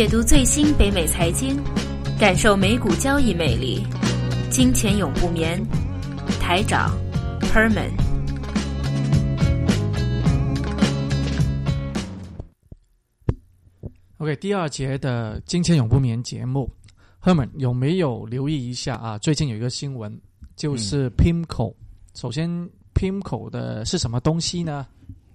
解读最新北美财经，感受美股交易魅力。金钱永不眠，台长 Herman。OK，第二节的金钱永不眠节目，Herman 有没有留意一下啊？最近有一个新闻，就是 Pimco。首先，Pimco 的是什么东西呢？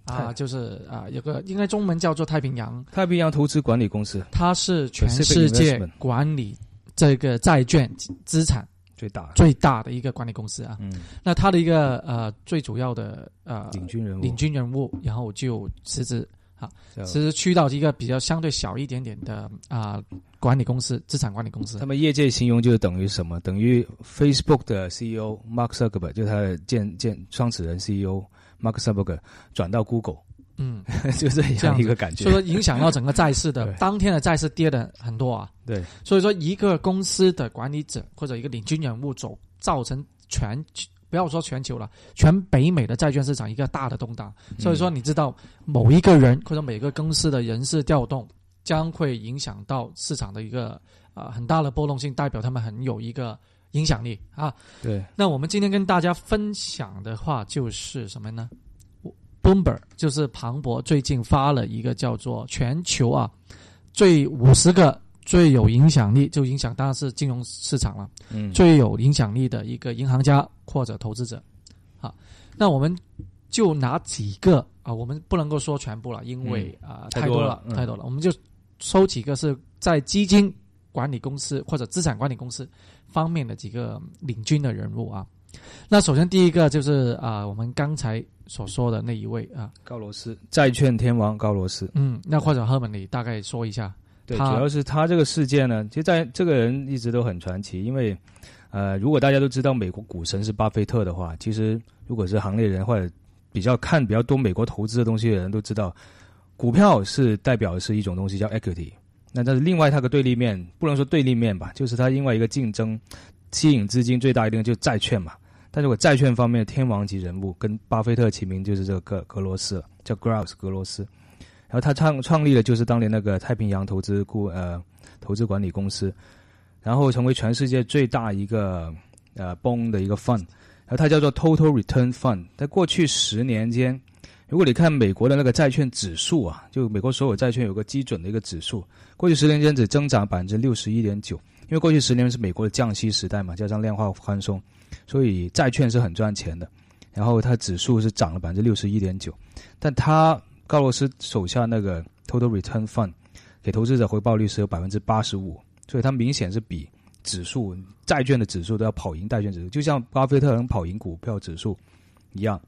啊，就是啊，有个应该中文叫做太平洋太平洋投资管理公司，它是全世界管理这个债券资产最大最大的一个管理公司啊。嗯，那它的一个呃最主要的呃领军人物，领军人物，然后就辞职啊，辞职去到一个比较相对小一点点的啊管理公司，资产管理公司。他们业界形容就是等于什么？等于 Facebook 的 CEO Mark Zuckerberg，就是他的建建创始人 CEO。Mark Zuckerberg 转到 Google，嗯，就这样一个感觉，所以说影响到整个债市的当天的债市跌的很多啊。对，所以说一个公司的管理者或者一个领军人物走，造成全不要说全球了，全北美的债券市场一个大的动荡。所以说你知道某一个人或者每个公司的人事调动，将会影响到市场的一个啊很大的波动性，代表他们很有一个。影响力啊，对。那我们今天跟大家分享的话就是什么呢？Bloomberg 就是庞博最近发了一个叫做全球啊最五十个最有影响力，就影响当然是金融市场了，嗯，最有影响力的一个银行家或者投资者。好，那我们就拿几个啊，我们不能够说全部了，因为啊太多了太多了，我们就收几个是在基金管理公司或者资产管理公司。方面的几个领军的人物啊，那首先第一个就是啊，我们刚才所说的那一位啊，高罗斯，债券天王高罗斯。嗯，那或者赫本你大概说一下。对，主要是他这个事件呢，其实在这个人一直都很传奇，因为呃，如果大家都知道美国股神是巴菲特的话，其实如果是行内人或者比较看比较多美国投资的东西的人都知道，股票是代表的是一种东西叫 equity。那但是另外它个对立面不能说对立面吧，就是它另外一个竞争吸引资金最大一个就是债券嘛。但如果债券方面天王级人物跟巴菲特齐名就是这个格格罗斯了，叫 Gross 格罗斯。然后他创创立的就是当年那个太平洋投资顾呃投资管理公司，然后成为全世界最大一个呃 bond 的一个 fund，然后它叫做 Total Return Fund。在过去十年间。如果你看美国的那个债券指数啊，就美国所有债券有个基准的一个指数，过去十年间只增长百分之六十一点九，因为过去十年是美国的降息时代嘛，加上量化宽松，所以债券是很赚钱的。然后它指数是涨了百分之六十一点九，但它高罗斯手下那个 Total Return Fund 给投资者回报率是有百分之八十五，所以它明显是比指数债券的指数都要跑赢债券指数，就像巴菲特能跑赢股票指数一样。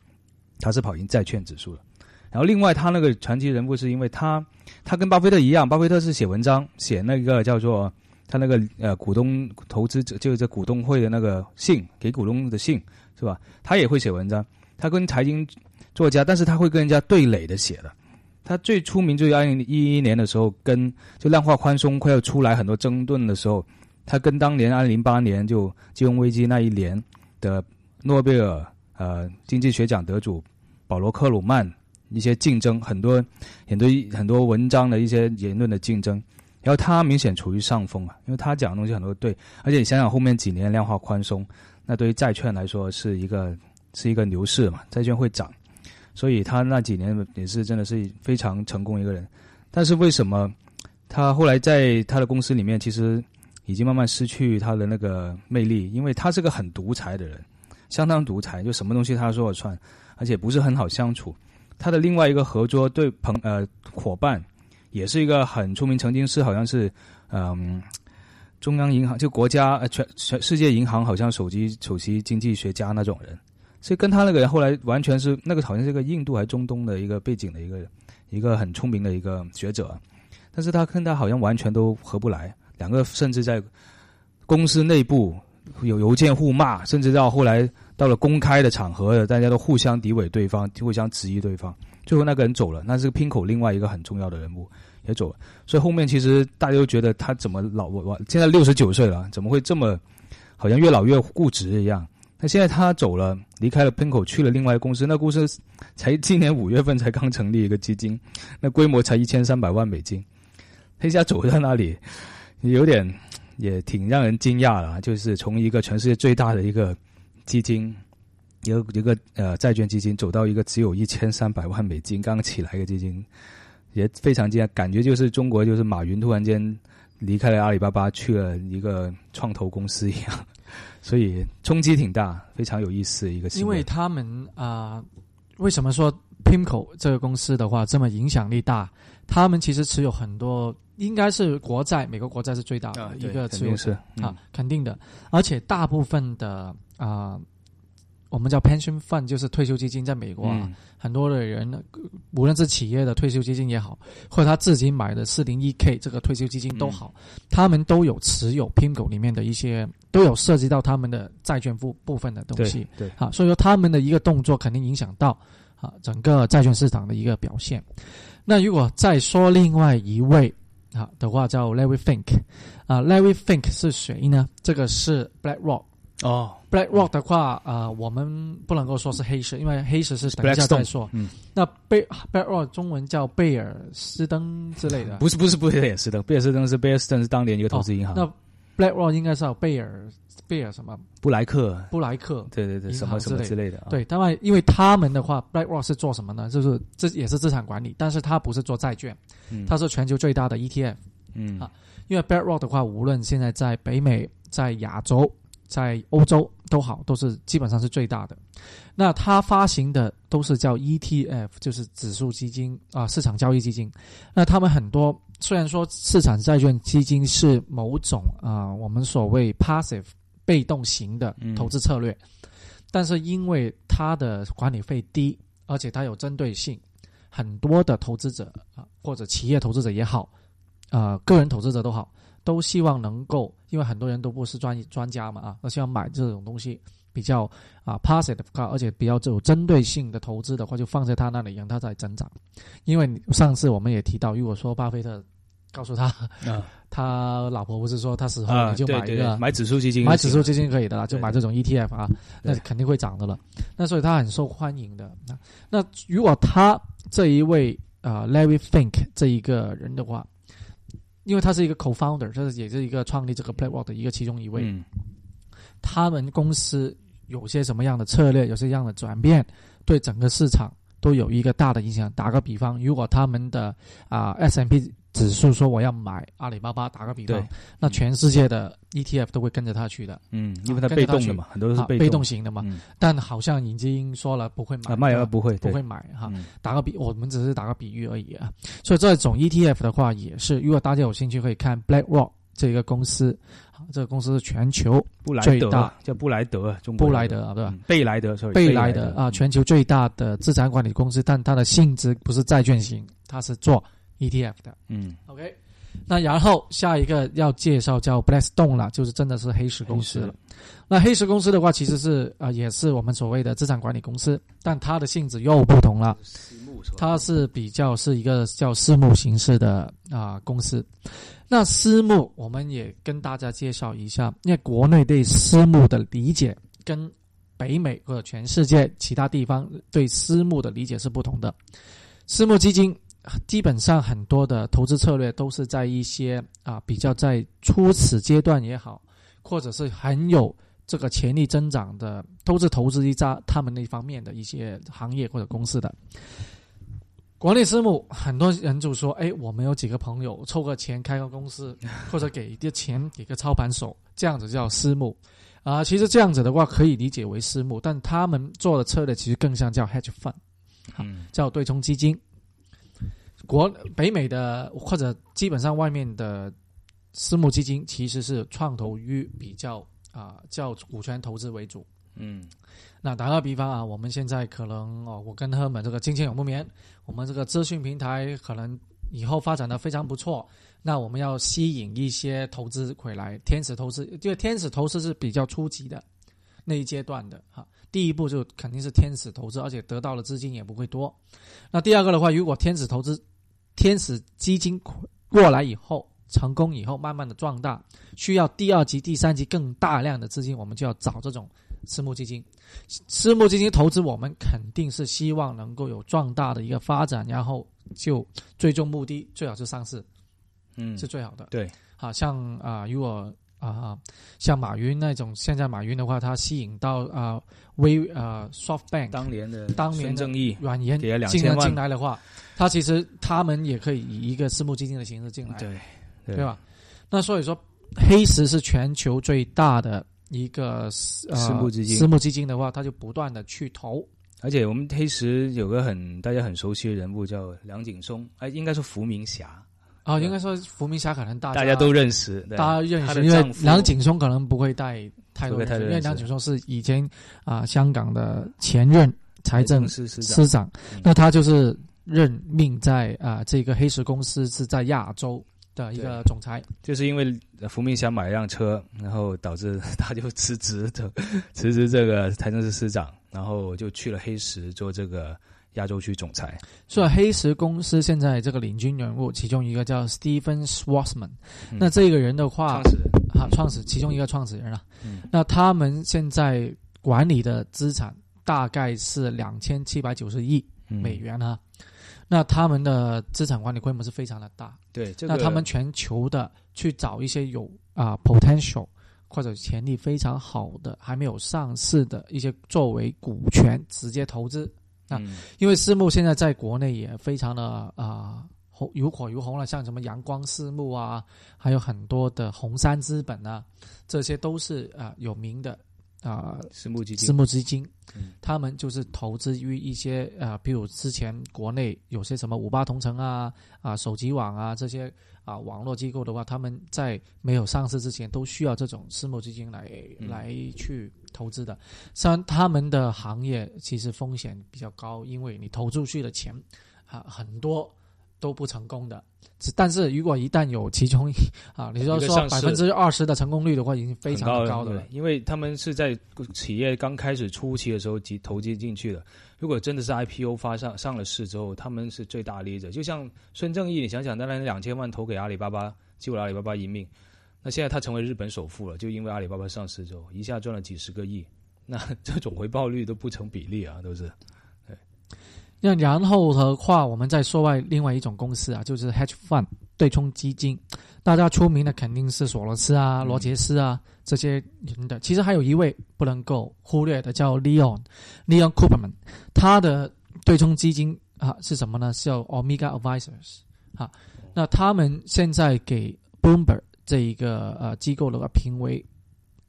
他是跑赢债券指数的，然后另外他那个传奇人物是因为他，他跟巴菲特一样，巴菲特是写文章，写那个叫做他那个呃股东投资者就是这股东会的那个信给股东的信是吧？他也会写文章，他跟财经作家，但是他会跟人家对垒的写的。他最出名就是二零一一年的时候，跟就量化宽松快要出来很多争论的时候，他跟当年二零零八年就金融危机那一年的诺贝尔。呃，经济学奖得主保罗·克鲁曼一些竞争，很多很多很多文章的一些言论的竞争，然后他明显处于上风啊，因为他讲的东西很多对，而且你想想后面几年量化宽松，那对于债券来说是一个是一个牛市嘛，债券会涨，所以他那几年也是真的是非常成功一个人。但是为什么他后来在他的公司里面其实已经慢慢失去他的那个魅力？因为他是个很独裁的人。相当独裁，就什么东西他说了算，而且不是很好相处。他的另外一个合作对朋呃伙伴，也是一个很出名，曾经是好像是嗯中央银行就国家全全世界银行好像首席首席经济学家那种人，所以跟他那个人后来完全是那个好像是个印度还是中东的一个背景的一个一个很聪明的一个学者，但是他跟他好像完全都合不来，两个甚至在公司内部。有邮件互骂，甚至到后来到了公开的场合，大家都互相诋毁对方，互相质疑对方。最后那个人走了，那是拼口另外一个很重要的人物也走了。所以后面其实大家都觉得他怎么老我我现在六十九岁了，怎么会这么好像越老越固执一样？那现在他走了，离开了喷口，去了另外公司。那公司才今年五月份才刚成立一个基金，那规模才一千三百万美金。黑虾走到那里，有点也挺让人惊讶了。就是从一个全世界最大的一个基金，一个一个呃债券基金，走到一个只有一千三百万美金刚起来一个基金，也非常惊讶。感觉就是中国就是马云突然间离开了阿里巴巴，去了一个创投公司一样，所以冲击挺大，非常有意思一个。因为他们啊、为什么说 Pimco 这个公司的话这么影响力大？他们其实持有很多，应该是国债，美国国债是最大的、啊，一对个持有啊嗯，肯定的。而且大部分的啊、我们叫 pension fund，就是退休基金，在美国啊，嗯很多的人，呃无论是企业的退休基金也好，或者他自己买的四零一 k 这个退休基金都好，他们都有持有 Pimco 里面的一些，都有涉及到他们的债券部部分的东西对。对，啊，所以说他们的一个动作肯定影响到啊整个债券市场的一个表现。那如果再说另外一位啊的话，叫 Larry Fink 啊，Larry Fink 是谁呢？这个是 BlackRock。哦。BlackRock 的话，啊，我们不能够说是黑石，因为黑石是等一下再说。嗯，那贝 BlackRock 中文叫贝尔斯登之类的，不是不是不是贝尔斯登，贝尔斯登是贝尔斯登是当年一个投资银行，那 BlackRock 应该是有贝尔贝尔什么布莱克，布莱克。对对对，什么什么之类的啊，对，当然，因为他们的话，BlackRock 是做什么呢？就是这也是资产管理，但是它不是做债券，嗯，它是全球最大的 ETF。嗯啊因为 BlackRock 的话，无论现在在北美、在亚洲、在欧洲都好，都是基本上是最大的。那它发行的都是叫 ETF，就是指数基金啊，市场交易基金。那他们很多虽然说市场债券基金是某种啊，我们所谓 passive 被动型的嗯投资策略，但是因为它的管理费低，而且它有针对性，很多的投资者啊，或者企业投资者也好，呃，个人投资者都好，都希望能够，因为很多人都不是专专家嘛啊，都希望买这种东西比较啊 passive 而且比较有针对性的投资的话，就放在他那里让他在增长。因为上次我们也提到，如果说巴菲特告诉他，啊 他老婆不是说他死后啊，你就买一个、买指数基金买指数基金可以的啦，就买这种 ETF 啊，那肯定会涨的了。那所以他很受欢迎的。那那如果他这一位啊、呃 Larry Fink 这一个人的话，因为他是一个 co-founder，这是也是一个创立这个 BlackRock 的一个其中一位，嗯他们公司有些什么样的策略，有些样的转变，对整个市场都有一个大的影响。打个比方，如果他们的啊、S M P 指数说我要买阿里巴巴，打个比方，那全世界的 ETF 都会跟着他去的。嗯，因为它被动的嘛，很多都是啊，被动型的嘛。嗯但好像已经说了不会买啊，卖的了不会不会买哈。嗯打个比，我们只是打个比喻而已啊。所以这种 ETF 的话，也是如果大家有兴趣，可以看 BlackRock 这个公司，啊这个公司是全球布莱德最大。叫布莱德，中国布莱德啊，对吧？嗯贝莱德，sorry，贝莱莱德。啊，全球最大的资产管理公司，但它的性质不是债券型，它是做 ETF 的。嗯。OK，那然后下一个要介绍叫 Blackstone 了，就是真的是黑石公司了。那黑石公司的话，其实是啊、呃也是我们所谓的资产管理公司，但它的性质又不同了。它是比较是一个叫私募形式的啊、公司。那私募我们也跟大家介绍一下，因为国内对私募的理解跟北美或者全世界其他地方对私募的理解是不同的。私募基金基本上很多的投资策略都是在一些啊比较在初始阶段也好，或者是很有这个潜力增长的，都是投资一家他们那方面的一些行业或者公司的。国内私募，很多人就说：“哎，我们有几个朋友凑个钱开个公司，或者给一点钱给个操盘手，这样子叫私募。”啊，其实这样子的话可以理解为私募，但他们做的策略其实更像叫 hedge fund，嗯叫对冲基金。国北美的或者基本上外面的私募基金其实是创投于比较啊、叫股权投资为主。嗯那打个比方啊，我们现在可能哦，我跟他们这个金钱永不眠，我们这个资讯平台可能以后发展的非常不错。那我们要吸引一些投资回来，天使投资，因为天使投资是比较初级的那一阶段的哈。第一步就肯定是天使投资，而且得到的资金也不会多。那第二个的话，如果天使投资、天使基金过来以后成功以后，慢慢的壮大，需要第二级、第三级更大量的资金，我们就要找这种私募基金。私募基金投资，我们肯定是希望能够有壮大的一个发展，然后就最终目的最好是上市。嗯，是最好的。对，好，像啊、如果啊、像马云那种，现在马云的话，他吸引到啊、微啊、SoftBank 当年的当年正义软银给了进2000万进来的话，他其实他们也可以以一个私募基金的形式进来，对对吧？那所以说，黑石是全球最大的一个呃私募基金私募基金的话，他就不断的去投。而且我们黑石有个很大家很熟悉的人物叫梁景松，哎，应该是伏明霞，啊，应该说伏明霞可能大大家都认识，大家认识，因为梁景松可能不会带太多因为梁景松是以前啊、香港的前任财政司司长，那他就是任命在啊、这个黑石公司是在亚洲的一个总裁。就是因为伏明霞买一辆车，然后导致他就辞职的，辞职这个财政司司长，然后就去了黑石做这个亚洲区总裁。所以黑石公司现在这个领军人物，其中一个叫 Stephen Schwarzman，、嗯。那这个人的话创，始人。啊，创始其中一个创始人啊，嗯。那他们现在管理的资产大概是两千七百九十亿嗯。美元啊。那他们的资产管理规模是非常的大，对这个，那他们全球的去找一些有啊、potential 或者潜力非常好的还没有上市的一些作为股权直接投资，啊嗯。因为私募现在在国内也非常的啊红如火如红了，像什么阳光私募啊，还有很多的红杉资本啊，这些都是啊有名的啊私募基金。私募基金。嗯，他们就是投资于一些啊，比如之前国内有些什么五八同城啊、啊手机网啊这些啊网络机构的话，他们在没有上市之前都需要这种私募基金来、嗯来去投资的。虽然他们的行业其实风险比较高，因为你投出去的钱啊很多都不成功的。但是如果一旦有其中一啊，你就说百分之二十的成功率的话，已经非常很高的了对。因为他们是在企业刚开始初期的时候集投资进去的。如果真的是 IPO 发上上了市之后，他们是最大利者。就像孙正义，你想想，当然两千万投给阿里巴巴，救了阿里巴巴一命。那现在他成为日本首富了，就因为阿里巴巴上市之后，一下赚了几十个亿。那这种回报率都不成比例啊，都是。那然后的话，我们再说外另外一种公司啊，就是 hedge fund 对冲基金。大家出名的肯定是索罗斯啊、嗯罗杰斯啊这些人的。其实还有一位不能够忽略的，叫 Leon Leon Cooperman。他的对冲基金啊是什么呢？是叫 Omega Advisors 啊。那他们现在给 Bloomberg 这一个呃机构的话评为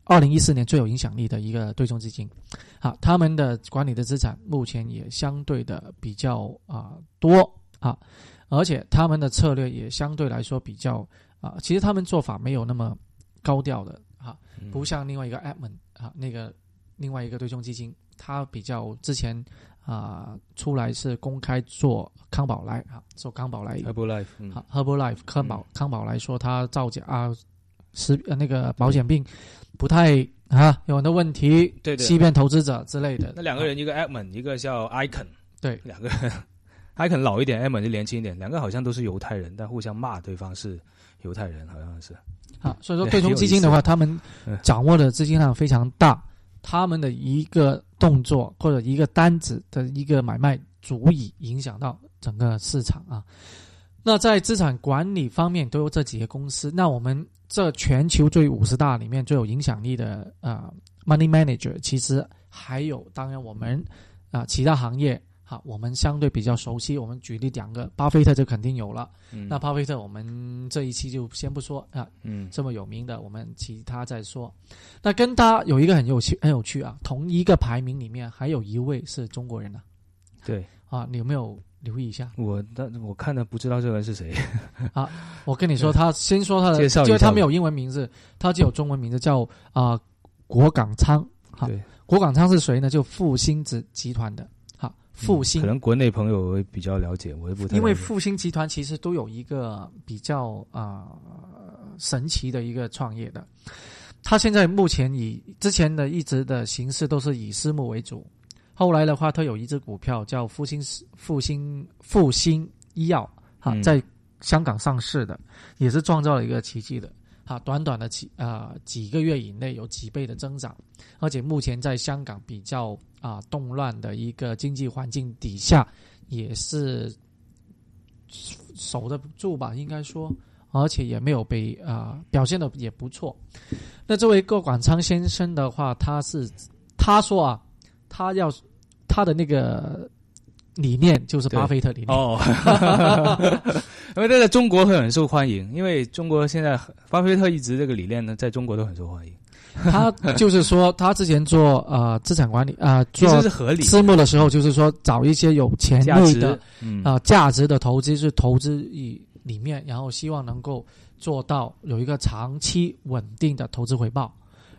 二零一四年最有影响力的一个对冲基金。啊，他们的管理的资产目前也相对的比较啊、多。啊，而且他们的策略也相对来说比较啊，其实他们做法没有那么高调的。不像另外一个 Edmond 啊，那个另外一个对冲基金，它比较之前啊出来是公开做康宝莱啊，做康宝莱。Herbalife，嗯，好，Herbalife 康宝康宝来说，他造假啊，食呃那个保险病不太啊有很多问题，对对欺骗投资者之类的。那两个人，一个 Edmond，一个叫 Icon，对两个人 Icon 老一点，Edmond 就年轻一点，两个好像都是犹太人，但互相骂对方是犹太人，好像是。啊，所以说对对冲基金的话，他们嗯掌握的资金量非常大，他们的一个动作或者一个单子的一个买卖，足以影响到整个市场啊。那在资产管理方面，都有这几个公司。那我们这全球最五十大里面最有影响力的啊、Money Manager，其实还有，当然我们啊、其他行业。好，我们相对比较熟悉。我们举例两个，巴菲特就肯定有了。嗯那巴菲特，我们这一期就先不说啊，嗯这么有名的，我们其他再说。那跟他有一个很有趣、很有趣啊，同一个排名里面还有一位是中国人呢、对啊，你有没有留意一下？我，但我看的不知道这个人是谁 啊。我跟你说，他先说他的，介绍因为他没有英文名字，他只有中文名字叫啊、国港仓。好对，果港仓是谁呢？就复兴集集团的。好，复兴可能国内朋友会比较了解，我也不太。因为复兴集团其实都有一个比较啊、神奇的一个创业的，他现在目前以之前的一直的形式都是以私募为主，后来的话，他有一只股票叫复兴复兴复兴医药哈、嗯在香港上市的，也是创造了一个奇迹的。啊，短短的几啊、几个月以内有几倍的增长，而且目前在香港比较啊、动乱的一个经济环境底下，也是守得住吧，应该说而且也没有被啊、表现的也不错。那这位郭广昌先生的话，他是他说啊，他要他的那个理念就是巴菲特理念。哦，因为这在中国会很受欢迎，因为中国现在巴菲特一直这个理念呢，在中国都很受欢迎，他就是说，他之前做呃资产管理啊、其做实是合理私募的时候，就是说找一些有潜价值力的嗯。啊、价值的投资是投资以里面，然后希望能够做到有一个长期稳定的投资回报。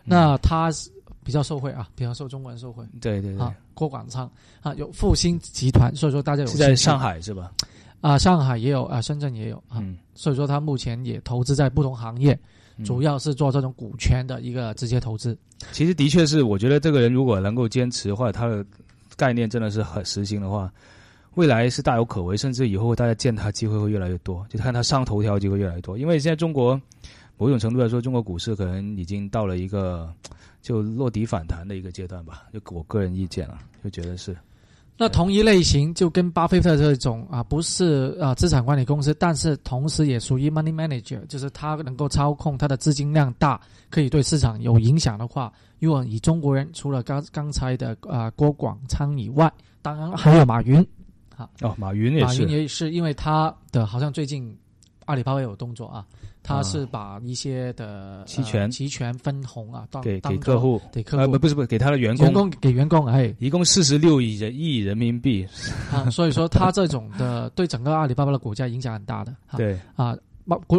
那他是比较受惠啊，比较受中国人受惠对对对啊，。郭广昌啊，有复兴集团，所以说大家有是在上海是吧？啊，上海也有啊，深圳也有啊，嗯，所以说他目前也投资在不同行业，嗯主要是做这种股权的一个直接投资。其实的确是，我觉得这个人如果能够坚持，的话他的概念真的是很实行的话，未来是大有可为，甚至以后大家见他机会会越来越多，就看他上头条机会越来越多。因为现在中国某种程度来说，中国股市可能已经到了一个就落底反弹的一个阶段吧，就我个人意见了，就觉得是。那同一类型就跟巴菲特这种啊，不是啊资产管理公司，但是同时也属于 money manager，就是他能够操控他的资金量大，可以对市场有影响的话，如果以中国人除了刚刚才的啊郭广昌以外，当然还有马云，啊哦，马云也是。马云，也是因为他的好像最近阿里巴巴有动作啊，他是把一些的期权。呃期权分红啊，当给给客户，给客户。呃不不是不是给他的员工。员工，工给员工哎。一共四十六亿人亿人民币，啊，所以说他这种的对整个阿里巴巴的股价影响很大的啊。对。啊。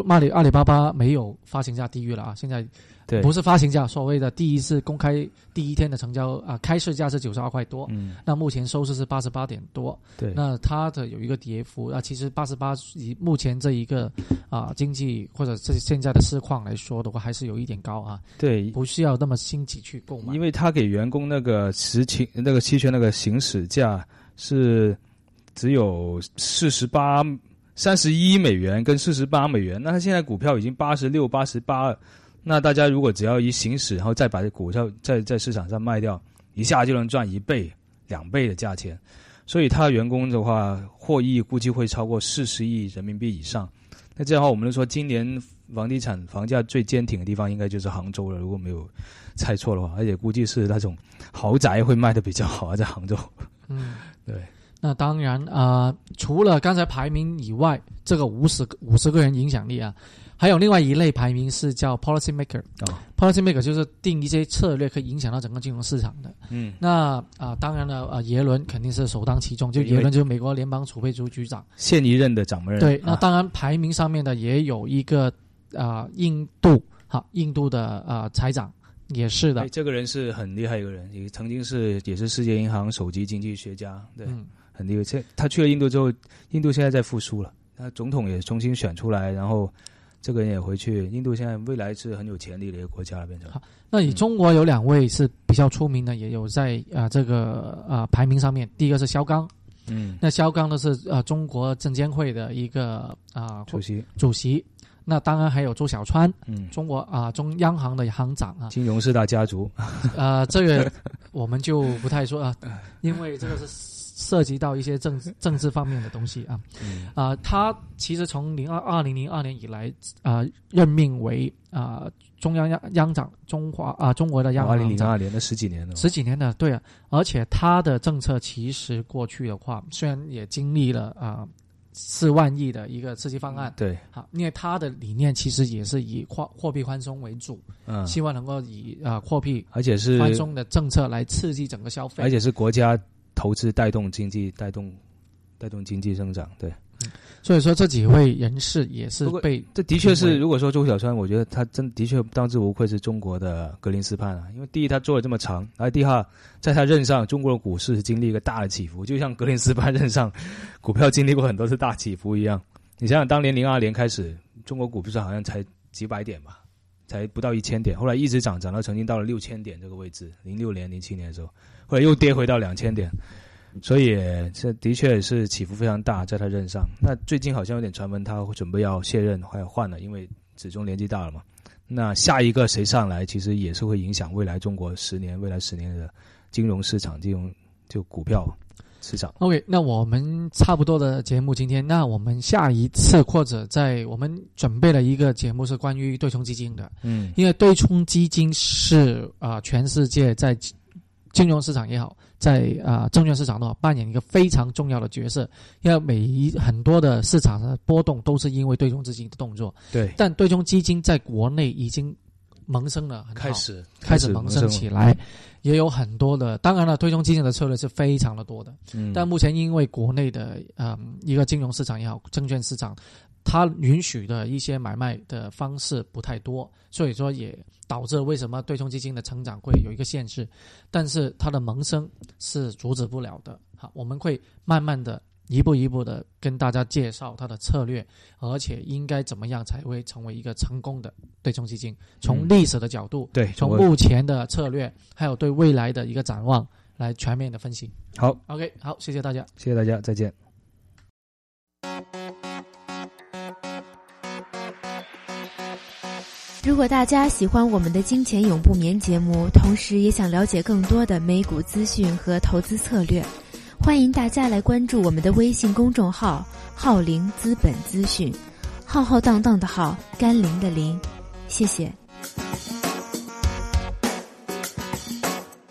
阿里阿里巴巴没有发行价低于了啊，现在对，不是发行价，所谓的第一次公开第一天的成交啊，开市价是九十二块多，嗯。那目前收市是八十八点多，对，那它的有一个跌幅啊，其实八十八以目前这一个啊经济或者这现在的市况来说的话，还是有一点高啊，对，不需要那么心急去购买。因为他给员工那个实情那个期权那个行使价是只有四十八三十一美元跟四十八美元，那他现在股票已经八十六八十八了，那大家如果只要一行使，然后再把这股票在在市场上卖掉，一下就能赚一倍两倍的价钱，所以他员工的话获益估计会超过四十亿人民币以上。那这样的话，我们就说今年房地产房价最坚挺的地方应该就是杭州了，如果没有猜错的话，而且估计是那种豪宅会卖的比较好啊，在杭州。嗯，对。那当然啊、呃除了刚才排名以外，这个五十五十个人影响力啊，还有另外一类排名是叫 policy maker。哦 policy maker 就是定一些策略，可以影响到整个金融市场的。嗯，那啊、当然了，啊，耶伦肯定是首当其冲，就耶伦就是美国联邦储备局局长。现一任的掌门人。对，那啊当然排名上面的也有一个啊、印度，哈，印度的啊、财长也是的哎，。这个人是很厉害一个人，也曾经是也是世界银行首席经济学家，对，嗯，很厉害。现他去了印度之后，印度现在在复苏了，那总统也重新选出来，然后这个人也回去。印度现在未来是很有潜力的一个国家了，变成。好那你中国有两位是比较出名的，也有在啊、这个啊、排名上面。第一个是肖钢，嗯，那肖钢呢是啊中国证监会的一个啊、主席，主席。那当然还有周小川，嗯，中国啊、中央行的行长啊，金融四大家族，呃，这个我们就不太说啊，因为这个是涉及到一些政治政治方面的东西啊。嗯。啊、他其实从零二二零零二年以来啊、任命为啊、中央央央长，中华啊、中国的央二零。零二年的十几年了，十几年的，对啊，而且他的政策其实过去的话，虽然也经历了啊四、万亿的一个刺激方案，对，好，因为他的理念其实也是以货货币宽松为主，嗯，希望能够以啊货币而且是宽松的政策来刺激整个消费，而且是国家投资带动经济，带动带动经济增长。对，所以说这几位人士也是被这的确是，如果说周小川，我觉得他真的确当之无愧是中国的格林斯潘啊。因为第一，他做了这么长；，而第二，在他任上，中国的股市经历一个大的起伏，就像格林斯潘任上，股票经历过很多次大起伏一样。你想想，当年零二年开始，中国股市好像才几百点吧，才不到一千点，后来一直涨，涨到曾经到了六千点这个位置。零六年、零七年的时候，后来又跌回到两千点。所以这的确是起伏非常大，在他任上。那最近好像有点传闻，他准备要卸任，还要换了，因为始终年纪大了嘛。那下一个谁上来，其实也是会影响未来中国十年、未来十年的金融市场、金融就股票。市场。OK，那我们差不多的节目今天，那我们下一次或者在我们准备了一个节目是关于对冲基金的，嗯因为对冲基金是啊、全世界在金金融市场也好，在啊、证券市场都好，扮演一个非常重要的角色。因为每一很多的市场的波动都是因为对冲基金的动作，对，但对冲基金在国内已经萌生了很好开始开始萌生起来，也有很多的。当然了，对冲基金的策略是非常的多的。嗯，但目前因为国内的嗯一个金融市场也好，证券市场，它允许的一些买卖的方式不太多，所以说也导致为什么对冲基金的成长会有一个限制，但是它的萌生是阻止不了的。好，我们会慢慢的。一步一步的跟大家介绍它的策略，而且应该怎么样才会成为一个成功的对冲基金。从嗯历史的角度，对，从目前的策略，还有对未来的一个展望，来全面的分析。好，OK，好，谢谢大家。谢谢大家，再见。如果大家喜欢我们的《金钱永不眠》节目，同时也想了解更多的美股资讯和投资策略，欢迎大家来关注我们的微信公众号“浩林资本资讯”，浩浩荡荡的浩，甘霖的霖。谢谢。